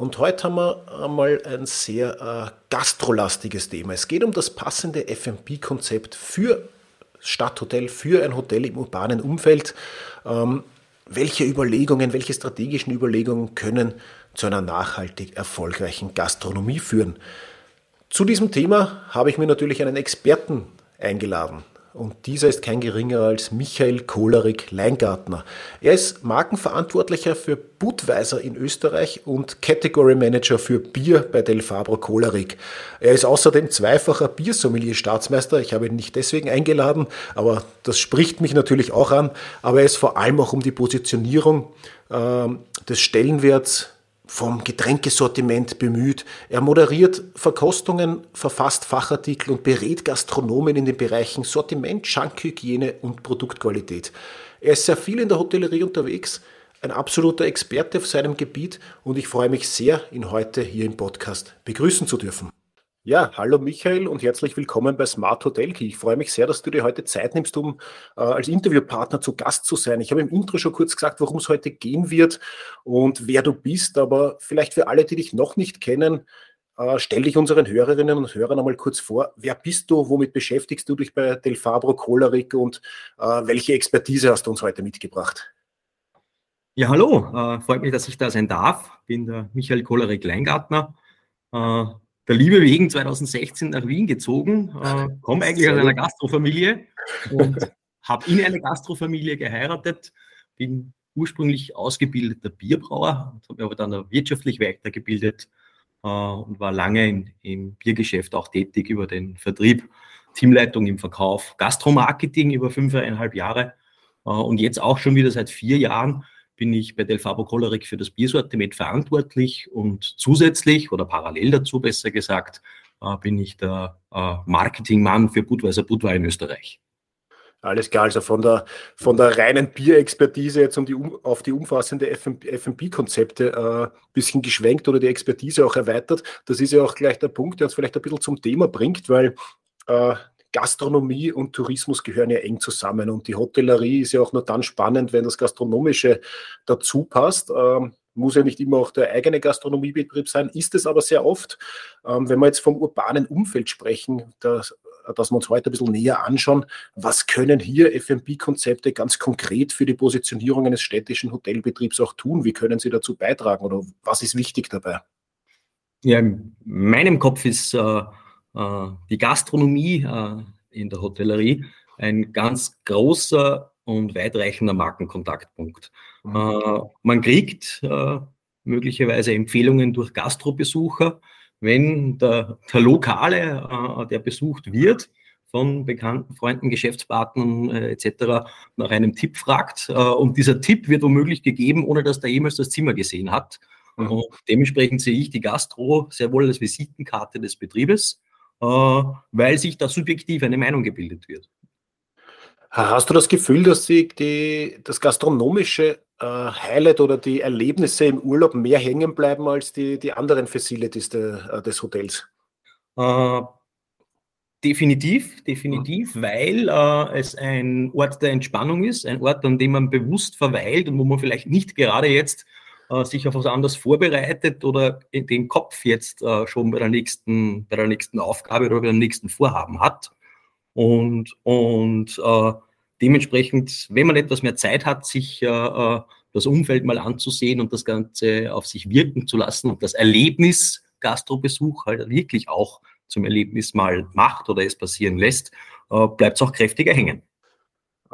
Und heute haben wir einmal ein sehr äh, gastrolastiges Thema. Es geht um das passende FMP-Konzept für Stadthotel, für ein Hotel im urbanen Umfeld. Ähm, welche Überlegungen, welche strategischen Überlegungen können zu einer nachhaltig erfolgreichen Gastronomie führen? Zu diesem Thema habe ich mir natürlich einen Experten eingeladen. Und dieser ist kein geringer als Michael Kolerik-Leingartner. Er ist Markenverantwortlicher für Budweiser in Österreich und Category Manager für Bier bei Del Fabro Kolerik. Er ist außerdem zweifacher Biersommelier-Staatsmeister. Ich habe ihn nicht deswegen eingeladen, aber das spricht mich natürlich auch an. Aber er ist vor allem auch um die Positionierung äh, des Stellenwerts vom Getränkesortiment bemüht. Er moderiert Verkostungen, verfasst Fachartikel und berät Gastronomen in den Bereichen Sortiment, Schankhygiene und Produktqualität. Er ist sehr viel in der Hotellerie unterwegs, ein absoluter Experte auf seinem Gebiet und ich freue mich sehr, ihn heute hier im Podcast begrüßen zu dürfen. Ja, hallo Michael und herzlich willkommen bei Smart Hotel Key. Ich freue mich sehr, dass du dir heute Zeit nimmst, um äh, als Interviewpartner zu Gast zu sein. Ich habe im Intro schon kurz gesagt, worum es heute gehen wird und wer du bist, aber vielleicht für alle, die dich noch nicht kennen, äh, stell dich unseren Hörerinnen und Hörern einmal kurz vor. Wer bist du? Womit beschäftigst du dich bei Del Fabro Choleric und äh, welche Expertise hast du uns heute mitgebracht? Ja, hallo. Äh, freut mich, dass ich da sein darf. Ich bin der Michael Choleric Leingartner äh, der Liebe wegen 2016 nach Wien gezogen, äh, komme eigentlich aus einer Gastrofamilie und habe in eine Gastrofamilie geheiratet, bin ursprünglich ausgebildeter Bierbrauer, habe mich aber dann wirtschaftlich weitergebildet äh, und war lange in, im Biergeschäft auch tätig über den Vertrieb, Teamleitung im Verkauf, Gastromarketing über fünfeinhalb Jahre äh, und jetzt auch schon wieder seit vier Jahren bin ich bei Delfabo Choleric für das Biersortiment verantwortlich und zusätzlich oder parallel dazu besser gesagt, äh, bin ich der äh, Marketingmann für Budweiser Budwein in Österreich. Alles klar, also von der, von der reinen Bierexpertise jetzt um die, auf die umfassende FMP-Konzepte ein äh, bisschen geschwenkt oder die Expertise auch erweitert. Das ist ja auch gleich der Punkt, der uns vielleicht ein bisschen zum Thema bringt, weil äh, Gastronomie und Tourismus gehören ja eng zusammen und die Hotellerie ist ja auch nur dann spannend, wenn das Gastronomische dazu passt. Ähm, muss ja nicht immer auch der eigene Gastronomiebetrieb sein, ist es aber sehr oft. Ähm, wenn wir jetzt vom urbanen Umfeld sprechen, das, dass wir uns heute ein bisschen näher anschauen, was können hier FMP-Konzepte ganz konkret für die Positionierung eines städtischen Hotelbetriebs auch tun? Wie können sie dazu beitragen oder was ist wichtig dabei? Ja, in meinem Kopf ist äh, die Gastronomie äh, in der Hotellerie ein ganz großer und weitreichender Markenkontaktpunkt. Mhm. Äh, man kriegt möglicherweise Empfehlungen durch Gastrobesucher, wenn der, der Lokale, der besucht wird, von bekannten Freunden, Geschäftspartnern äh, etc. nach einem Tipp fragt. Äh, und dieser Tipp wird womöglich gegeben, ohne dass der jemals das Zimmer gesehen hat. Mhm. Und dementsprechend sehe ich die Gastro sehr wohl als Visitenkarte des Betriebes. Äh, weil sich da subjektiv eine Meinung gebildet wird. Hast du das Gefühl, dass die, die, das gastronomische äh, Highlight oder die Erlebnisse im Urlaub mehr hängen bleiben als die, die anderen Facilities de, äh, des Hotels? Äh, definitiv, definitiv, mhm. weil äh, es ein Ort der Entspannung ist, ein Ort, an dem man bewusst verweilt und wo man vielleicht nicht gerade jetzt äh, sich auf was anderes vorbereitet oder den Kopf jetzt äh, schon bei der nächsten, bei der nächsten Aufgabe oder bei dem nächsten Vorhaben hat. Und, und äh, dementsprechend, wenn man etwas mehr Zeit hat, sich äh, äh, das Umfeld mal anzusehen und das Ganze auf sich wirken zu lassen und das Erlebnis Gastrobesuch halt wirklich auch zum Erlebnis mal macht oder es passieren lässt, bleibt es auch kräftiger hängen.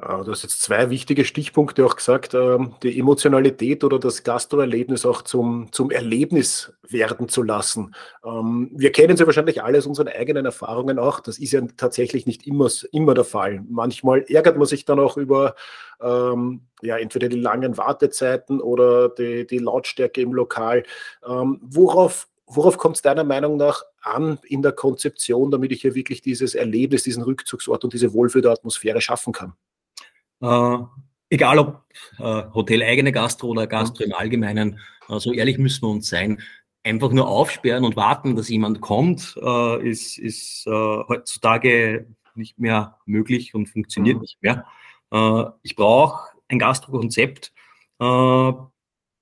Äh, du hast jetzt zwei wichtige Stichpunkte auch gesagt, ähm, die Emotionalität oder das Gastroerlebnis auch zum, zum Erlebnis werden zu lassen. Ähm, wir kennen sie wahrscheinlich alle aus unseren eigenen Erfahrungen auch. Das ist ja tatsächlich nicht immer, immer der Fall. Manchmal ärgert man sich dann auch über ähm, ja, entweder die langen Wartezeiten oder die, die Lautstärke im Lokal. worauf worauf kommt es deiner Meinung nach an in der Konzeption, damit ich hier wirklich dieses Erlebnis, diesen Rückzugsort und diese Wohlfühlatmosphäre schaffen kann? Äh, egal ob äh, Hotel-eigene Gastro oder Gastro im Allgemeinen, äh, so ehrlich müssen wir uns sein. Einfach nur aufsperren und warten, dass jemand kommt, äh, ist, ist äh, heutzutage nicht mehr möglich und funktioniert mhm. nicht mehr. Äh, ich brauche ein Gastro-Konzept, äh,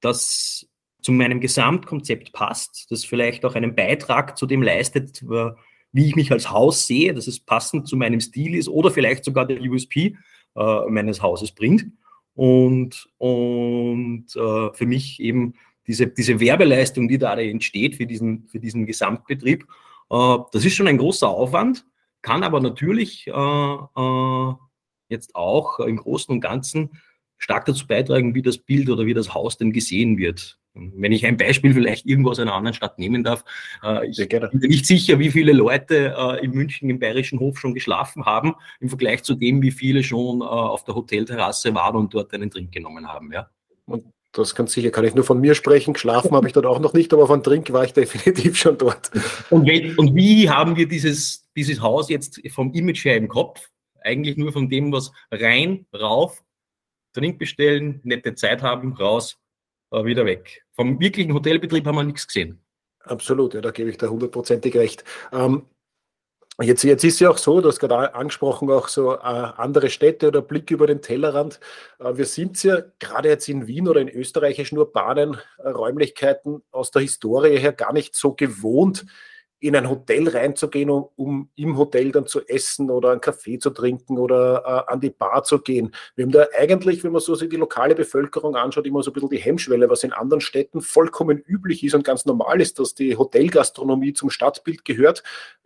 das zu meinem Gesamtkonzept passt, das vielleicht auch einen Beitrag zu dem leistet, wie ich mich als Haus sehe, dass es passend zu meinem Stil ist oder vielleicht sogar der USP äh, meines Hauses bringt. Und, und äh, für mich eben diese, diese Werbeleistung, die da entsteht für diesen, für diesen Gesamtbetrieb, äh, das ist schon ein großer Aufwand, kann aber natürlich äh, äh, jetzt auch im Großen und Ganzen stark dazu beitragen, wie das Bild oder wie das Haus denn gesehen wird. Wenn ich ein Beispiel vielleicht irgendwo aus einer anderen Stadt nehmen darf, äh, ich bin mir nicht sicher, wie viele Leute äh, in München im Bayerischen Hof schon geschlafen haben, im Vergleich zu dem, wie viele schon äh, auf der Hotelterrasse waren und dort einen Trink genommen haben. Ja. Und das kann sicher, kann ich nur von mir sprechen. Geschlafen habe ich dort auch noch nicht, aber von Trink war ich definitiv schon dort. Und, wenn, und wie haben wir dieses, dieses Haus jetzt vom Image her im Kopf? Eigentlich nur von dem, was rein, rauf, Trink bestellen, nette Zeit haben, raus, äh, wieder weg. Vom wirklichen Hotelbetrieb haben wir nichts gesehen. Absolut, ja, da gebe ich da hundertprozentig recht. Ähm, jetzt, jetzt ist ja auch so, du hast gerade angesprochen, auch so äh, andere Städte oder Blick über den Tellerrand. Äh, wir sind ja gerade jetzt in Wien oder in österreichischen urbanen äh, Räumlichkeiten aus der Historie her gar nicht so gewohnt, in ein Hotel reinzugehen, um, um, im Hotel dann zu essen oder einen Kaffee zu trinken oder äh, an die Bar zu gehen. Wir haben da eigentlich, wenn man so sich die lokale Bevölkerung anschaut, immer so ein bisschen die Hemmschwelle, was in anderen Städten vollkommen üblich ist und ganz normal ist, dass die Hotelgastronomie zum Stadtbild gehört,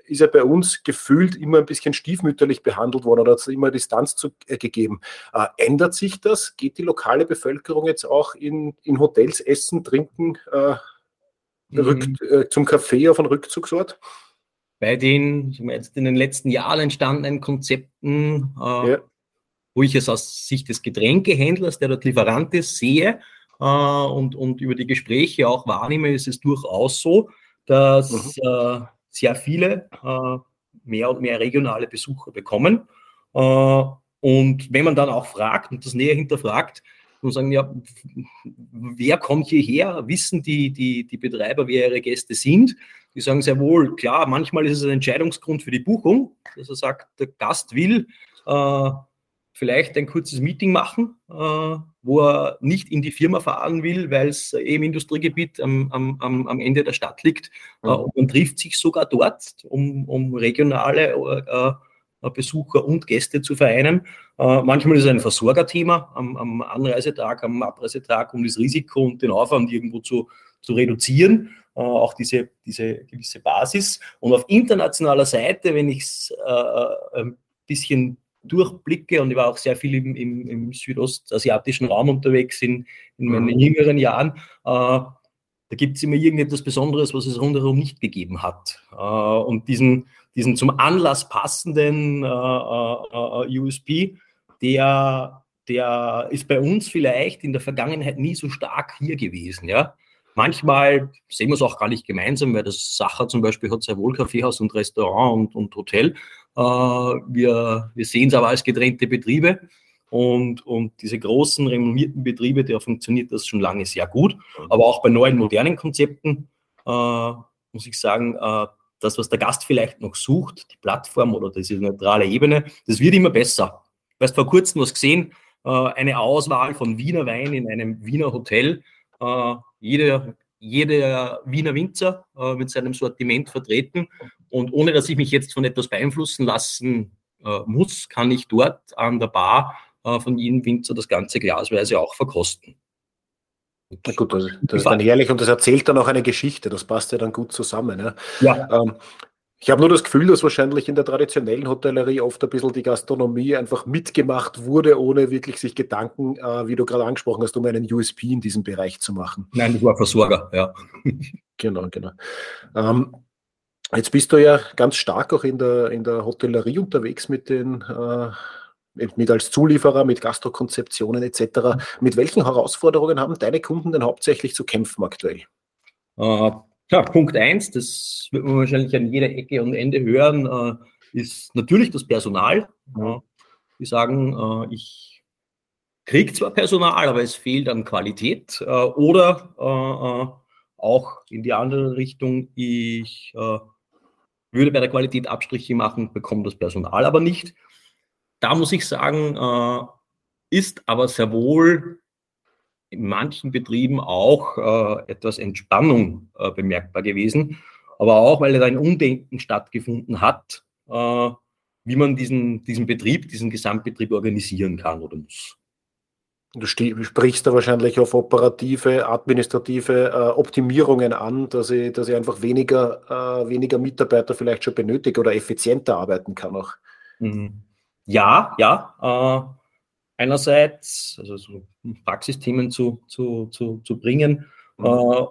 ist ja bei uns gefühlt immer ein bisschen stiefmütterlich behandelt worden oder hat es immer Distanz zu, äh, gegeben. Äh, ändert sich das? Geht die lokale Bevölkerung jetzt auch in, in Hotels essen, trinken? Äh, mhm. äh, zum Café auf einen Rückzugsort? Bei den jetzt in den letzten Jahren entstandenen Konzepten, äh, ja. wo ich es aus Sicht des Getränkehändlers, der dort Lieferant ist, sehe äh, und, und über die Gespräche auch wahrnehme, ist es durchaus so, dass mhm. Äh, sehr viele äh, mehr und mehr regionale Besucher bekommen. Äh, und wenn man dann auch fragt und das näher hinterfragt, und sagen, ja, wer kommt hierher? Wissen die, die, die Betreiber, wer ihre Gäste sind? Die sagen sehr wohl, klar, manchmal ist es ein Entscheidungsgrund für die Buchung, dass er sagt, der Gast will äh, vielleicht ein kurzes Meeting machen, äh, wo er nicht in die Firma fahren will, weil es eben Industriegebiet am, am, am Ende der Stadt liegt. Äh, und man trifft sich sogar dort, um, um regionale äh, äh, Besucher und Gäste zu vereinen. Äh, manchmal ist es ein Versorgerthema am, am Anreisetag, am Abreisetag, um das Risiko und den Aufwand irgendwo zu, zu reduzieren. Äh, auch diese, diese gewisse Basis. Und auf internationaler Seite, wenn ich es ein bisschen durchblicke und ich war auch sehr viel im, im, im südostasiatischen Raum unterwegs in, in meinen mhm. jüngeren Jahren, äh, da gibt es immer irgendetwas Besonderes, was es rundherum nicht gegeben hat. Äh, und diesen, diesen zum Anlass passenden äh, äh, USP, der, der ist bei uns vielleicht in der Vergangenheit nie so stark hier gewesen. Ja? Manchmal sehen wir es auch gar nicht gemeinsam, weil das Sacher zum Beispiel hat sehr wohl Kaffeehaus und Restaurant und, und Hotel. Wir wir sehen es aber als getrennte Betriebe. Und, und diese großen, renommierten Betriebe, da funktioniert das schon lange sehr gut. Aber auch bei neuen, modernen Konzepten äh, muss ich sagen, äh, das, was der Gast vielleicht noch sucht, die Plattform oder diese neutrale Ebene, das wird immer besser. Du hast vor kurzem was gesehen, äh, eine Auswahl von Wiener Wein in einem Wiener Hotel. Äh, jeder, jeder Wiener Winzer äh, mit seinem Sortiment vertreten. Und ohne dass ich mich jetzt von etwas beeinflussen lassen äh, muss, kann ich dort an der Bar äh, von jedem Winzer das ganze glasweise auch verkosten. Na gut, das, das ist dann herrlich und das erzählt dann auch eine Geschichte, das passt ja dann gut zusammen. Ja. ja. Ähm, ich habe nur das Gefühl, dass wahrscheinlich in der traditionellen Hotellerie oft ein bisschen die Gastronomie einfach mitgemacht wurde, ohne wirklich sich Gedanken, äh, wie du gerade angesprochen hast, um einen USP in diesem Bereich zu machen. Nein, ich war Versorger, ja. genau, genau. Ähm, jetzt bist du ja ganz stark auch in der, in der Hotellerie unterwegs mit den äh, mit als Zulieferer, mit Gastrokonzeptionen etc. Mit welchen Herausforderungen haben deine Kunden denn hauptsächlich zu kämpfen aktuell? Äh, Ja, Punkt eins, das wird man wahrscheinlich an jeder Ecke und Ende hören, äh, ist natürlich das Personal. Ja. Die sagen, äh, ich kriege zwar Personal, aber es fehlt an Qualität. Äh, oder äh, äh, auch in die andere Richtung, ich würde bei der Qualität Abstriche machen, bekomme das Personal aber nicht. Da muss ich sagen, ist aber sehr wohl in manchen Betrieben auch äh, etwas Entspannung äh, bemerkbar gewesen, aber auch, weil da ein Umdenken stattgefunden hat, äh, wie man diesen, diesen Betrieb, diesen Gesamtbetrieb organisieren kann oder muss. Du sprichst da wahrscheinlich auf operative, administrative äh, Optimierungen an, dass ich, dass ich einfach weniger, äh, weniger Mitarbeiter vielleicht schon benötige oder effizienter arbeiten kann auch. Mhm. Ja, ja. Äh, einerseits, also so Praxisthemen zu, zu, zu, zu bringen, mhm. äh,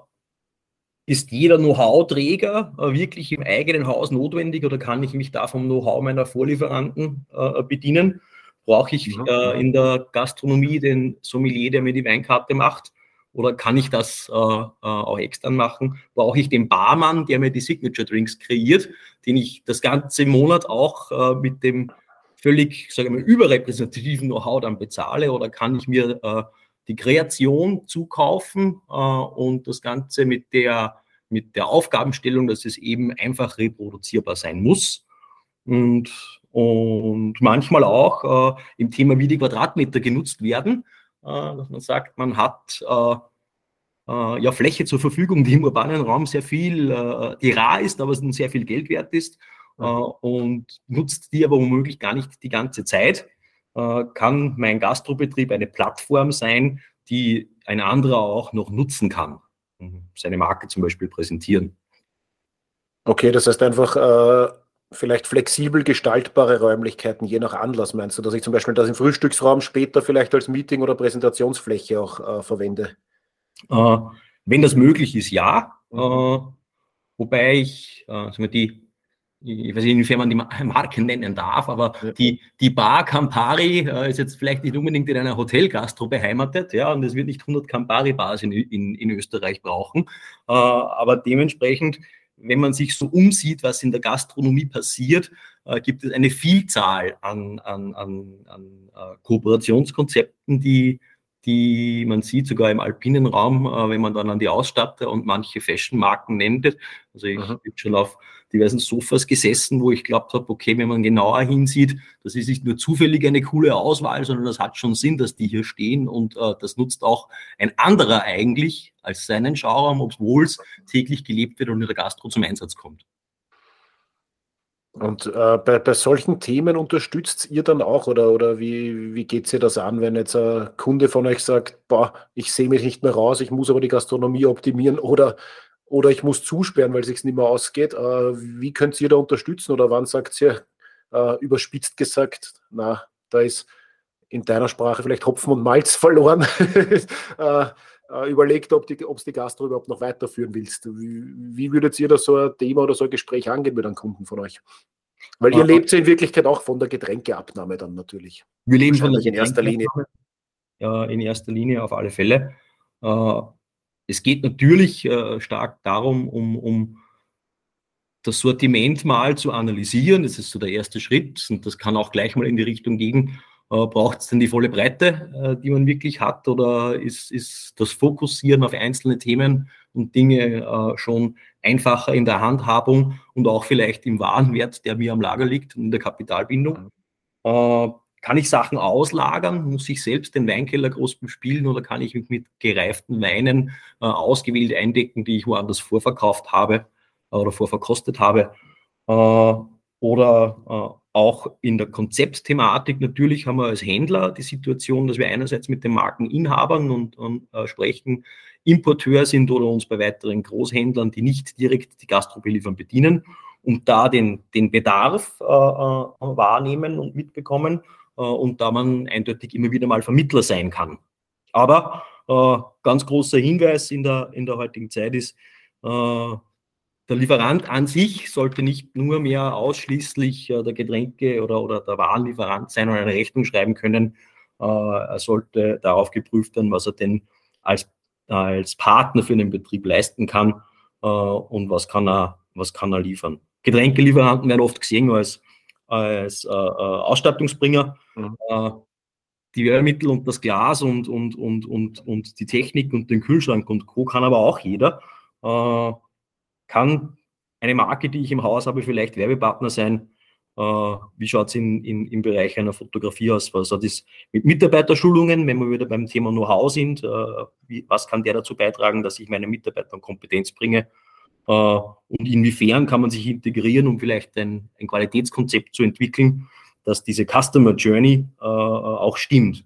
ist jeder Know-how-Träger äh, wirklich im eigenen Haus notwendig oder kann ich mich da vom Know-how meiner Vorlieferanten äh, bedienen? Brauche ich mhm. Äh, in der Gastronomie den Sommelier, der mir die Weinkarte macht? Oder kann ich das äh, äh, auch extern machen? Brauche ich den Barmann, der mir die Signature Drinks kreiert, den ich das ganze Monat auch mit dem völlig, sage ich mal, überrepräsentativen Know-how dann bezahle oder kann ich mir äh, die Kreation zukaufen äh, und das Ganze mit der, mit der Aufgabenstellung, dass es eben einfach reproduzierbar sein muss. Und, und manchmal auch äh, im Thema, wie die Quadratmeter genutzt werden, äh, dass man sagt, man hat äh, äh, ja, Fläche zur Verfügung, die im urbanen Raum sehr viel, die rar ist, aber sehr viel Geld wert ist äh, und nutzt die aber womöglich gar nicht die ganze Zeit, äh, kann mein Gastrobetrieb eine Plattform sein, die ein anderer auch noch nutzen kann, seine Marke zum Beispiel präsentieren. Okay, das heißt einfach äh, vielleicht flexibel gestaltbare Räumlichkeiten, je nach Anlass meinst du, dass ich zum Beispiel das im Frühstücksraum später vielleicht als Meeting- oder Präsentationsfläche auch äh, verwende? Äh, wenn das möglich ist, ja. Mhm. wobei ich äh, die ich weiß nicht, inwiefern man die Marke nennen darf, aber ja. die, die Bar Campari äh, ist jetzt vielleicht nicht unbedingt in einer Hotelgastro beheimatet, ja, und es wird nicht 100 Campari-Bars in, in, in Österreich brauchen. Äh, aber dementsprechend, wenn man sich so umsieht, was in der Gastronomie passiert, äh, gibt es eine Vielzahl an, an, an, an äh, Kooperationskonzepten, die, die man sieht, sogar im alpinen Raum, äh, wenn man dann an die Ausstatter und manche Fashion-Marken nennt. Also ich bin schon auf diversen Sofas gesessen, wo ich glaubt habe, okay, wenn man genauer hinsieht, das ist nicht nur zufällig eine coole Auswahl, sondern das hat schon Sinn, dass die hier stehen und äh, das nutzt auch ein anderer eigentlich als seinen Schauraum, obwohl es täglich gelebt wird und in der Gastro zum Einsatz kommt. Und äh, bei, bei solchen Themen unterstützt ihr dann auch oder, oder wie, wie geht ihr das an, wenn jetzt ein Kunde von euch sagt, boah, ich sehe mich nicht mehr raus, ich muss aber die Gastronomie optimieren oder oder ich muss zusperren, weil es sich nicht mehr ausgeht. Äh, wie könnt ihr da unterstützen oder wann sagt ihr äh, überspitzt gesagt, na, da ist in deiner Sprache vielleicht Hopfen und Malz verloren. äh, äh, überlegt, ob es die, Gastro überhaupt noch weiterführen willst. Wie, wie, würdet ihr da so ein Thema oder so ein Gespräch angehen mit einem Kunden von euch? Weil ihr lebt ja in Wirklichkeit auch von der Getränkeabnahme dann natürlich. Wir leben von der in erster Linie. Ja, in erster Linie auf alle Fälle. Äh, es geht natürlich äh, stark darum, um, um das Sortiment mal zu analysieren. Das ist so der erste Schritt und das kann auch gleich mal in die Richtung gehen. Äh, Braucht es denn die volle Breite, äh, die man wirklich hat, oder ist, ist das Fokussieren auf einzelne Themen und Dinge äh, schon einfacher in der Handhabung und auch vielleicht im Warenwert, der mir am Lager liegt und in der Kapitalbindung? Kann ich Sachen auslagern? Muss ich selbst den Weinkeller groß bespielen oder kann ich mich mit gereiften Weinen äh, ausgewählt eindecken, die ich woanders vorverkauft habe äh, oder vorverkostet habe? Äh, oder äh, auch in der Konzeptthematik natürlich haben wir als Händler die Situation, dass wir einerseits mit den Markeninhabern und, und äh, sprechen, Importeur sind oder uns bei weiteren Großhändlern, die nicht direkt die Gastrobeliefern bedienen und da den, den Bedarf äh, wahrnehmen und mitbekommen und da man eindeutig immer wieder mal Vermittler sein kann. Aber äh, ganz großer Hinweis in der, in der heutigen Zeit ist, äh, der Lieferant an sich sollte nicht nur mehr ausschließlich der Getränke oder, oder der Warenlieferant sein und eine Rechnung schreiben können. er sollte darauf geprüft werden, was er denn als, als Partner für den Betrieb leisten kann äh, und was kann er, was kann er liefern. Getränkelieferanten werden oft gesehen als, als äh, äh Ausstattungsbringer. Mhm. Äh, die Werbemittel und das Glas und, und, und, und, und die Technik und den Kühlschrank und Co. kann aber auch jeder. Äh, kann eine Marke, die ich im Haus habe, vielleicht Werbepartner sein. Äh, wie schaut es in, in, im Bereich einer Fotografie aus? Was hat es mit Mitarbeiterschulungen, wenn wir wieder beim Thema Know-how sind? Äh, wie, was kann der dazu beitragen, dass ich meine Mitarbeiter Kompetenz bringe? Äh, und inwiefern kann man sich integrieren, um vielleicht ein, ein Qualitätskonzept zu entwickeln, dass diese Customer Journey äh, auch stimmt.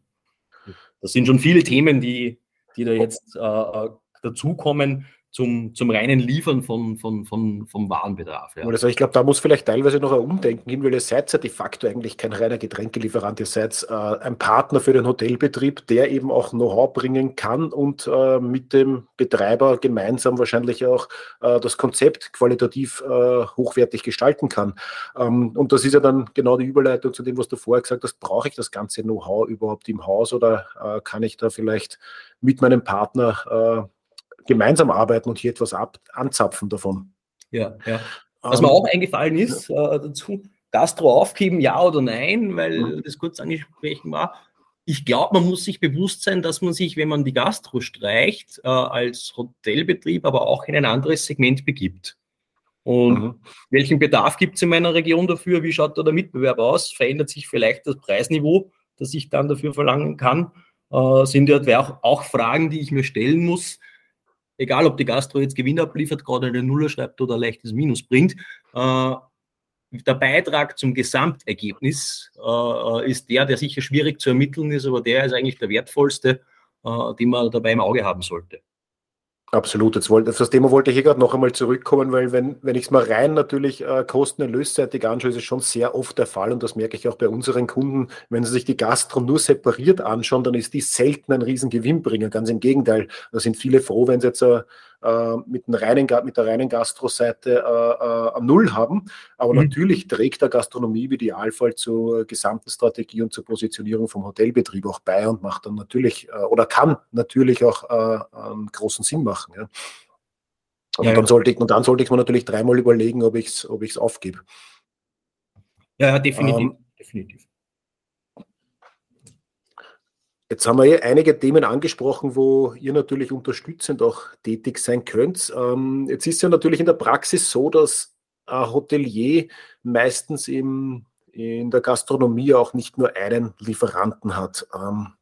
Das sind schon viele Themen, die, die da jetzt äh, dazukommen, zum, zum reinen Liefern von, von, von, vom Warenbedarf. Ja. Also ich glaube, da muss vielleicht teilweise noch ein Umdenken hin, weil ihr seid ja de facto eigentlich kein reiner Getränkelieferant, ihr seid äh, ein Partner für den Hotelbetrieb, der eben auch Know-how bringen kann und äh, mit dem Betreiber gemeinsam wahrscheinlich auch äh, das Konzept qualitativ äh, hochwertig gestalten kann. Ähm, und das ist ja dann genau die Überleitung zu dem, was du vorher gesagt hast, brauche ich das ganze Know-how überhaupt im Haus oder äh, kann ich da vielleicht mit meinem Partner äh, gemeinsam arbeiten und hier etwas ab, anzapfen davon. Ja, ja. Was ähm, mir auch eingefallen ist ja. äh, dazu, Gastro aufgeben, ja oder nein, weil mhm. das kurz angesprochen war. Ich glaube, man muss sich bewusst sein, dass man sich, wenn man die Gastro streicht, äh, als Hotelbetrieb, aber auch in ein anderes Segment begibt. Und mhm. welchen Bedarf gibt es in meiner Region dafür? Wie schaut da der Mitbewerb aus? Verändert sich vielleicht das Preisniveau, das ich dann dafür verlangen kann? Äh, sind ja auch, auch Fragen, die ich mir stellen muss egal ob die Gastro jetzt Gewinn abliefert, gerade eine Nuller schreibt oder ein leichtes Minus bringt, äh, der Beitrag zum Gesamtergebnis äh, ist der, der sicher schwierig zu ermitteln ist, aber der ist eigentlich der wertvollste, äh, den man dabei im Auge haben sollte. Absolut. Jetzt wollte, auf das Thema wollte ich hier gerade noch einmal zurückkommen, weil wenn, wenn ich es mal rein natürlich äh, kosten-erlösseitig anschaue, ist es schon sehr oft der Fall und das merke ich auch bei unseren Kunden, wenn sie sich die Gastro nur separiert anschauen, dann ist die selten ein riesen Gewinnbringer. Ganz im Gegenteil, da sind viele froh, wenn sie jetzt äh, mit, reinen, mit der reinen Gastro-Seite äh, äh, Null haben. Aber mhm. natürlich trägt der Gastronomie im Idealfall zur gesamten Strategie und zur Positionierung vom Hotelbetrieb auch bei und macht dann natürlich äh, oder kann natürlich auch äh, einen großen Sinn machen. Ja. Und, ja, dann sollte ich, und dann sollte ich mir natürlich dreimal überlegen, ob ich es ob aufgebe. Ja, definitiv. Ähm, definitiv. Jetzt haben wir einige Themen angesprochen, wo ihr natürlich unterstützend auch tätig sein könnt. Ähm, jetzt ist ja natürlich in der Praxis so, dass ein Hotelier meistens im, in der Gastronomie auch nicht nur einen Lieferanten hat. Ähm,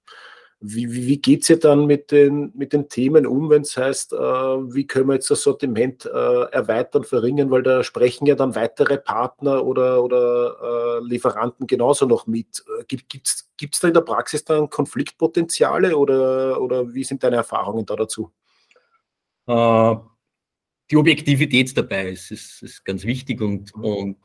wie, wie, wie geht es ihr dann mit den, mit den Themen um, wenn es heißt, äh, wie können wir jetzt das Sortiment äh, erweitern, verringern, weil da sprechen ja dann weitere Partner oder, oder äh, Lieferanten genauso noch mit. Äh, gibt es da in der Praxis dann Konfliktpotenziale oder, oder wie sind deine Erfahrungen da dazu? Äh, die Objektivität dabei ist, ist, ist ganz wichtig und, mhm. und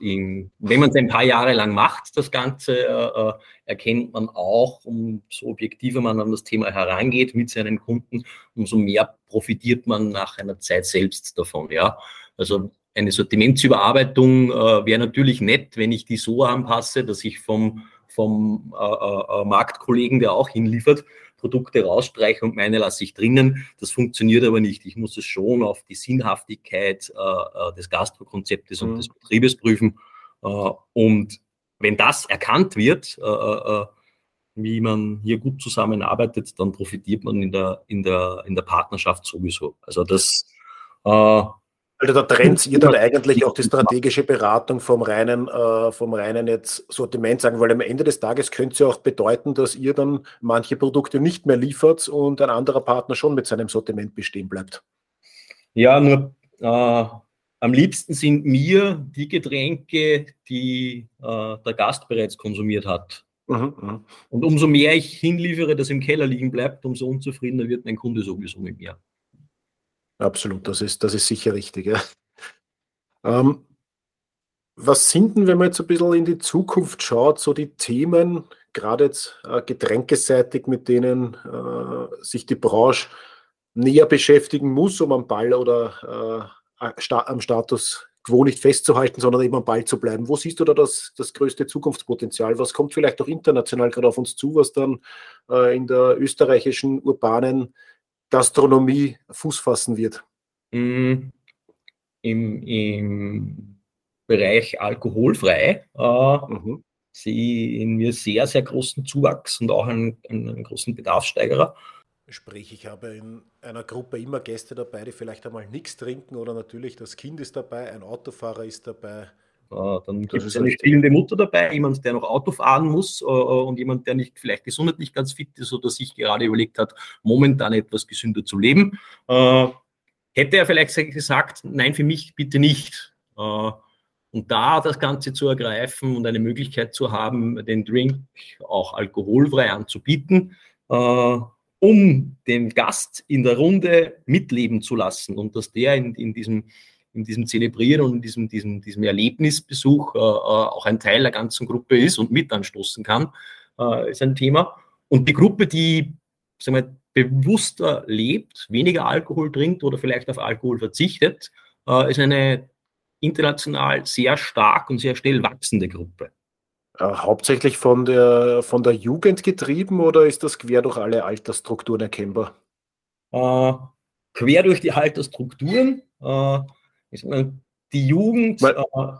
in, wenn man es ein paar Jahre lang macht, das Ganze, äh, äh, erkennt man auch, umso objektiver man an das Thema herangeht mit seinen Kunden, umso mehr profitiert man nach einer Zeit selbst davon. Ja? Also eine Sortimentsüberarbeitung äh, wäre natürlich nett, wenn ich die so anpasse, dass ich vom, vom äh, äh, äh Marktkollegen, der auch hinliefert, Produkte rausstreiche und meine lasse ich drinnen. Das funktioniert aber nicht. Ich muss es schon auf die Sinnhaftigkeit äh, äh des Gastrokonzeptes mhm. und des Betriebes prüfen. Äh, und wenn das erkannt wird, äh, äh, äh, wie man hier gut zusammenarbeitet, dann profitiert man in der, in der, in der Partnerschaft sowieso. Also das also da trennt ihr dann eigentlich auch die strategische Beratung vom reinen, äh, vom reinen jetzt Sortiment sagen, weil am Ende des Tages könnte es ja auch bedeuten, dass ihr dann manche Produkte nicht mehr liefert und ein anderer Partner schon mit seinem Sortiment bestehen bleibt. Ja, nur äh, am liebsten sind mir die Getränke, die äh, der Gast bereits konsumiert hat. Mhm, mh. Und umso mehr ich hinliefere, das im Keller liegen bleibt, umso unzufriedener wird mein Kunde sowieso mit mir. Absolut, das ist, das ist sicher richtig. Ja. Ähm, was sind denn, wenn man jetzt ein bisschen in die Zukunft schaut, so die Themen, gerade jetzt äh, getränkeseitig, mit denen äh, sich die Branche näher beschäftigen muss, um am Ball oder äh, am Status quo nicht festzuhalten, sondern eben am Ball zu bleiben. Wo siehst du da das, das größte Zukunftspotenzial? Was kommt vielleicht auch international gerade auf uns zu, was dann äh, in der österreichischen urbanen Gastronomie Fuß fassen wird? Mm, Im, Im Bereich alkoholfrei äh, mhm. sehe ich in mir sehr, sehr großen Zuwachs und auch einen, einen großen Bedarfssteigerer. Sprich, ich habe in einer Gruppe immer Gäste dabei, die vielleicht einmal nichts trinken oder natürlich das Kind ist dabei, ein Autofahrer ist dabei. Äh, dann gibt es eine spielende Mutter dabei, jemand, der noch Auto fahren muss äh, und jemand, der nicht vielleicht gesundheitlich ganz fit ist oder sich gerade überlegt hat, momentan etwas gesünder zu leben. Äh, hätte er vielleicht gesagt, nein, für mich bitte nicht. Und da das Ganze zu ergreifen und eine Möglichkeit zu haben, den Drink auch alkoholfrei anzubieten, um den Gast in der Runde mitleben zu lassen und dass der in, in diesem in diesem Zelebrieren und in diesem, diesem, diesem Erlebnisbesuch äh, äh, auch ein Teil der ganzen Gruppe ist und mit anstoßen kann, äh, ist ein Thema. Und die Gruppe, die sagen wir, bewusster lebt, weniger Alkohol trinkt oder vielleicht auf Alkohol verzichtet, äh, ist eine international sehr stark und sehr schnell wachsende Gruppe. Äh, hauptsächlich von der, von der Jugend getrieben oder ist das quer durch alle Altersstrukturen erkennbar? Äh, quer durch die Altersstrukturen. Die Jugend äh,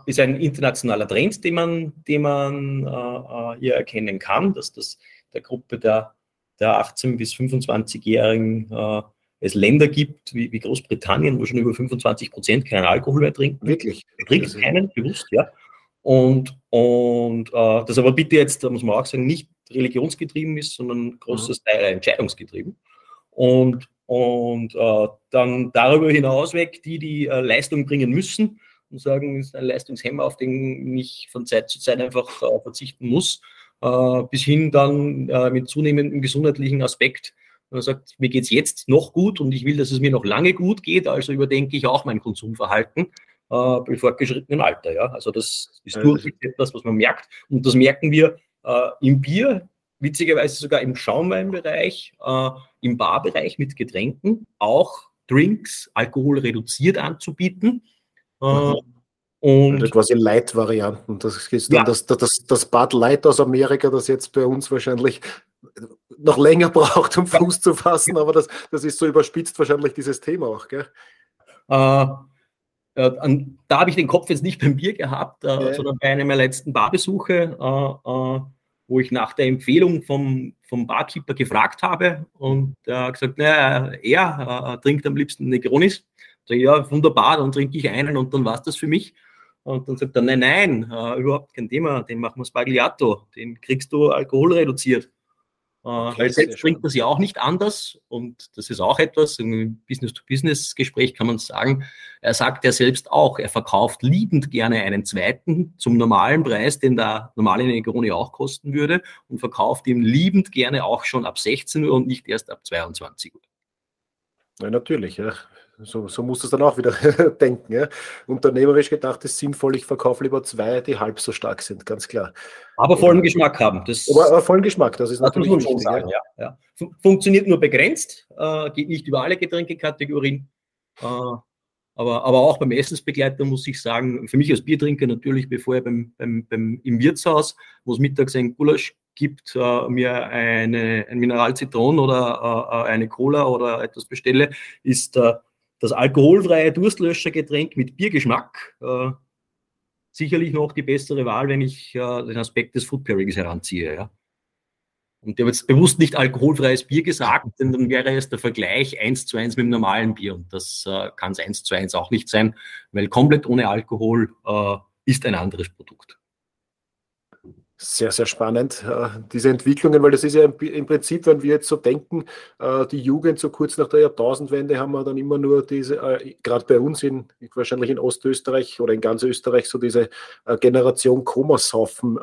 ist ein internationaler Trend, den man, den man äh, äh hier erkennen kann, dass das der Gruppe der, der 18- bis 25-Jährigen äh, es Länder gibt wie, wie, Großbritannien, wo schon über 25 Prozent keinen Alkohol mehr trinken. Wirklich? Trinkt keinen, bewusst, ja. Und, und äh, das aber bitte jetzt, da muss man auch sagen, nicht religionsgetrieben ist, sondern großes mhm. Teil entscheidungsgetrieben. Und und äh, dann darüber hinaus weg, die die äh, Leistung bringen müssen und sagen, es ist ein Leistungshemmer, auf den ich von Zeit zu Zeit einfach äh, verzichten muss, äh, bis hin dann äh, mit zunehmendem gesundheitlichen Aspekt, man sagt, mir geht es jetzt noch gut und ich will, dass es mir noch lange gut geht, also überdenke ich auch mein Konsumverhalten äh, im fortgeschrittenen Alter. Ja? Also das ist durchaus etwas, was man merkt und das merken wir im Bier, witzigerweise sogar im Schaumweinbereich, äh, im Barbereich mit Getränken auch Drinks alkoholreduziert anzubieten. Äh, mhm. Und also quasi Light-Varianten. Das ist ja. das, das, das Bad Light aus Amerika, das jetzt bei uns wahrscheinlich noch länger braucht, um Fuß zu fassen, aber das, das ist so überspitzt wahrscheinlich dieses Thema auch, gell? Äh, äh, da habe ich den Kopf jetzt nicht beim Bier gehabt, äh, ja. sondern bei einem meiner letzten Barbesuche äh, äh, wo ich nach der Empfehlung vom, vom Barkeeper gefragt habe und er hat gesagt, naja, er äh, trinkt am liebsten Negronis. Sag ich, ja, wunderbar, dann trinke ich einen und dann war es das für mich. Und dann sagt er, nein, nein, äh, überhaupt kein Thema, den machen wir Spagliato, den kriegst du alkoholreduziert. Okay, weil selbst bringt das ja auch nicht anders und das ist auch etwas, im Business-to-Business-Gespräch kann man sagen, er sagt ja selbst auch, er verkauft liebend gerne einen zweiten zum normalen Preis, den der normale Negroni auch kosten würde und verkauft ihm liebend gerne auch schon ab 16 Uhr und nicht erst ab 22 Uhr. Ja, natürlich, ja. So, so muss es dann auch wieder denken. Ja. Unternehmerisch gedacht ist sinnvoll, ich verkaufe lieber zwei, die halb so stark sind, ganz klar. Aber vollen ja. Geschmack haben. Das, aber, aber, vollen Geschmack, das ist das natürlich wichtig. Sagen, ja. Ja. Funktioniert nur begrenzt, äh, geht nicht über alle Getränkekategorien. Äh, aber, aber auch beim Essensbegleiter muss ich sagen, für mich als Biertrinker natürlich, bevor ich beim, beim, beim, im Wirtshaus, wo es mittags ein Gulasch gibt, äh, mir eine, ein Mineralzitron oder äh, äh, eine Cola oder etwas bestelle, ist äh, das alkoholfreie Durstlöschergetränk mit Biergeschmack äh, sicherlich noch die bessere Wahl, wenn ich äh, den Aspekt des Food Pairings heranziehe. Ja. Und ich habe jetzt bewusst nicht alkoholfreies Bier gesagt, denn dann wäre es der Vergleich eins zu eins mit dem normalen Bier. Und das äh, kann es eins zu eins auch nicht sein, weil komplett ohne Alkohol äh, ist ein anderes Produkt. Sehr, sehr spannend, äh, diese Entwicklungen, weil das ist ja im Prinzip, wenn wir jetzt so denken, äh, die Jugend so kurz nach der Jahrtausendwende haben wir dann immer nur diese, äh, gerade bei uns in, wahrscheinlich in Ostösterreich oder in ganz Österreich, so diese Generation Komasaufen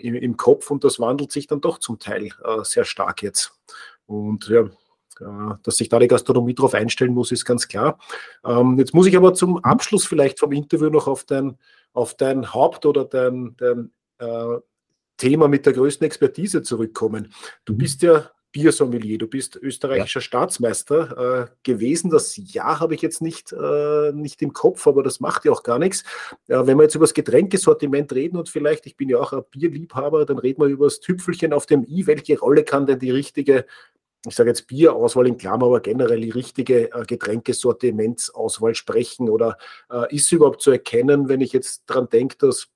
im, Kopf und das wandelt sich dann doch zum Teil sehr stark jetzt. Und ja, dass sich da die Gastronomie darauf einstellen muss, ist ganz klar. Ähm, jetzt muss ich aber zum Abschluss vielleicht vom Interview noch auf dein, auf dein Haupt- oder dein, dein Thema mit der größten Expertise zurückkommen. Du mhm. bist ja Biersommelier, du bist österreichischer ja. Staatsmeister äh, gewesen. Das Jahr habe ich jetzt nicht, äh, nicht im Kopf, aber das macht ja auch gar nichts. Äh, wenn wir jetzt über das Getränkesortiment reden und vielleicht, ich bin ja auch ein Bierliebhaber, dann reden wir über das Tüpfelchen auf dem i. Welche Rolle kann denn die richtige ich sage jetzt Bierauswahl in Klammer, aber generell die richtige äh, Getränkesortimentsauswahl sprechen? Oder äh, ist überhaupt zu erkennen, wenn ich jetzt daran denke, dass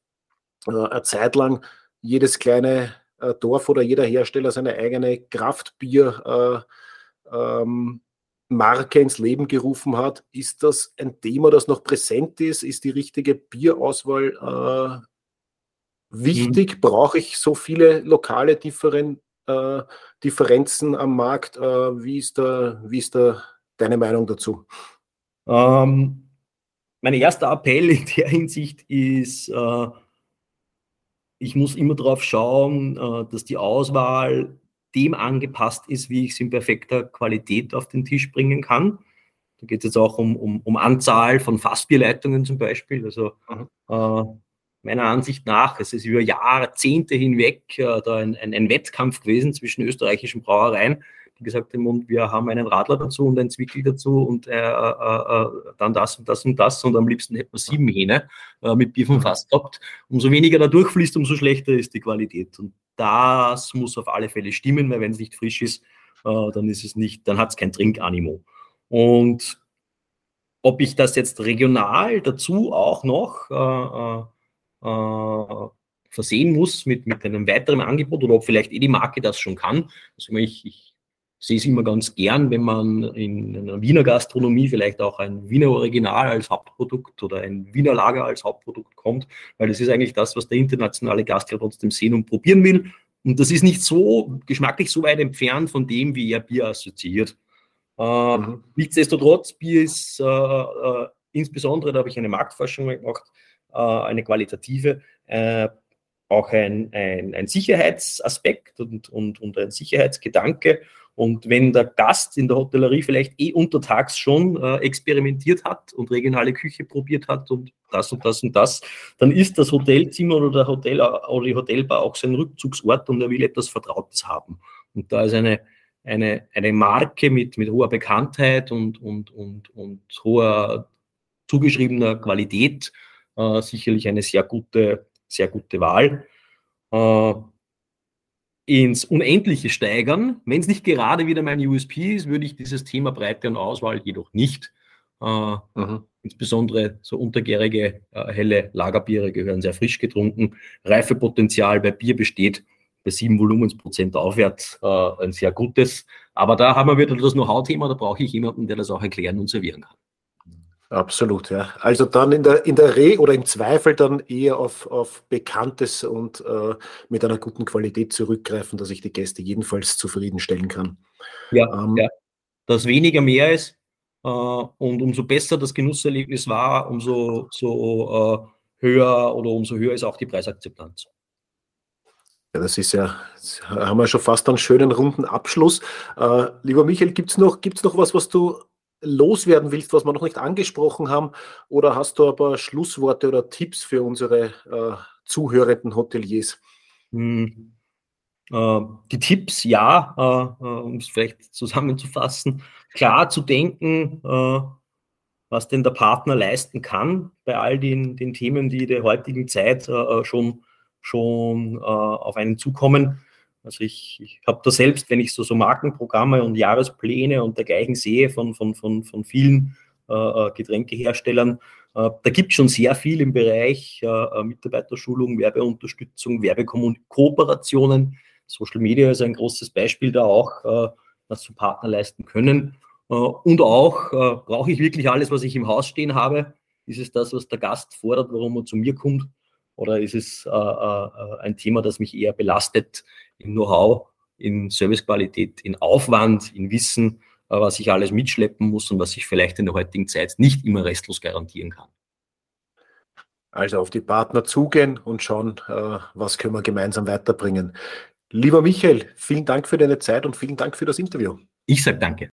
äh, eine Zeit lang jedes kleine äh, Dorf oder jeder Hersteller seine eigene Kraftbier äh, ähm, Marke ins Leben gerufen hat. Ist das ein Thema, das noch präsent ist? Ist die richtige Bierauswahl äh, wichtig? Mhm. Brauche ich so viele lokale Differen äh, Differenzen am Markt? Äh, wie, ist da, wie ist da deine Meinung dazu? Ähm, mein erster Appell in der Hinsicht ist, äh, ich muss immer darauf schauen, äh, dass die Auswahl dem angepasst ist, wie ich es in perfekter Qualität auf den Tisch bringen kann. Da geht es jetzt auch um, um, um Anzahl von Fassbierleitungen zum Beispiel. Also mhm. äh, meiner Ansicht nach, es ist über Jahrzehnte hinweg äh, da ein, ein, ein, Wettkampf gewesen zwischen österreichischen Brauereien, gesagt haben, und wir haben einen Radler dazu und einen Zwickel dazu und äh, äh, äh, dann das und das und das und am liebsten hätten wir sieben Hähne äh, mit Bier vom. Fass gehabt. Umso weniger da durchfließt, umso schlechter ist die Qualität. Und das muss auf alle Fälle stimmen, weil wenn es nicht frisch ist, äh, dann ist es nicht, dann hat es kein Trinkanimo. Und ob ich das jetzt regional dazu auch noch äh, versehen muss mit, mit einem weiteren Angebot oder ob vielleicht eh die Marke das schon kann. Also ich, ich sehe es immer ganz gern, wenn man in einer Wiener Gastronomie vielleicht auch ein Wiener Original als Hauptprodukt oder ein Wiener Lager als Hauptprodukt kommt, weil das ist eigentlich das, was der internationale Gast ja trotzdem sehen und probieren will. Und das ist nicht so geschmacklich so weit entfernt von dem, wie er Bier assoziiert. Äh, mhm. Nichtsdestotrotz, Bier ist äh, äh, insbesondere, da habe ich eine Marktforschung gemacht, äh, eine qualitative, äh, auch ein, ein, ein Sicherheitsaspekt und, und, und ein Sicherheitsgedanke. Und wenn der Gast in der Hotellerie vielleicht eh untertags schon äh, experimentiert hat und regionale Küche probiert hat und das und das und das, dann ist das Hotelzimmer oder der Hotel oder die Hotelbar auch sein Rückzugsort und er will etwas Vertrautes haben. Und da ist eine, eine, eine Marke mit, mit hoher Bekanntheit und, und, und, und hoher zugeschriebener Qualität äh, sicherlich eine sehr gute, sehr gute Wahl. Äh, ins Unendliche steigern, wenn es nicht gerade wieder mein USP ist, würde ich dieses Thema Breite und Auswahl jedoch nicht. Äh, mhm. Insbesondere so untergärige, äh, helle Lagerbiere gehören sehr frisch getrunken. Reifepotenzial bei Bier besteht bei sieben Volumensprozent aufwärts äh, ein sehr gutes. Aber da haben wir wieder das Know-how-Thema, da brauche ich jemanden, der das auch erklären und servieren kann. Absolut, ja. Also dann in der, in der Re- oder im Zweifel dann eher auf, auf Bekanntes und äh, mit einer guten Qualität zurückgreifen, dass ich die Gäste jedenfalls zufriedenstellen kann. Ja, ähm, ja. dass weniger mehr ist äh, und umso besser das Genusserlebnis war, umso so, äh, höher oder umso höher ist auch die Preisakzeptanz. Ja, das ist ja, haben wir schon fast einen schönen runden Abschluss. Äh, lieber Michael, gibt es noch, gibt's noch was, was du loswerden willst, was wir noch nicht angesprochen haben? Oder hast du aber Schlussworte oder Tipps für unsere äh, zuhörenden Hoteliers? Hm. Äh, die Tipps, ja, äh, äh um es vielleicht zusammenzufassen, klar zu denken, äh, was denn der Partner leisten kann bei all den, den Themen, die der heutigen Zeit äh, schon, schon auf einen zukommen also ich, ich habe da selbst, wenn ich so, so Markenprogramme und Jahrespläne und dergleichen sehe von, von, von, von vielen äh, äh Getränkeherstellern, äh, da gibt es schon sehr viel im Bereich äh, äh Mitarbeiterschulung, Werbeunterstützung, Werbekooperationen. Social Media ist ein großes Beispiel da auch, äh, was so Partner leisten können. und auch, brauche ich wirklich alles, was ich im Haus stehen habe? Ist es das, was der Gast fordert, warum er zu mir kommt? Oder ist es äh, äh, ein Thema, das mich eher belastet im Know-how, in Servicequalität, in Aufwand, in Wissen, äh, was ich alles mitschleppen muss und was ich vielleicht in der heutigen Zeit nicht immer restlos garantieren kann? Also auf die Partner zugehen und schauen, äh, was können wir gemeinsam weiterbringen. Lieber Michael, vielen Dank für deine Zeit und vielen Dank für das Interview. Ich sage danke.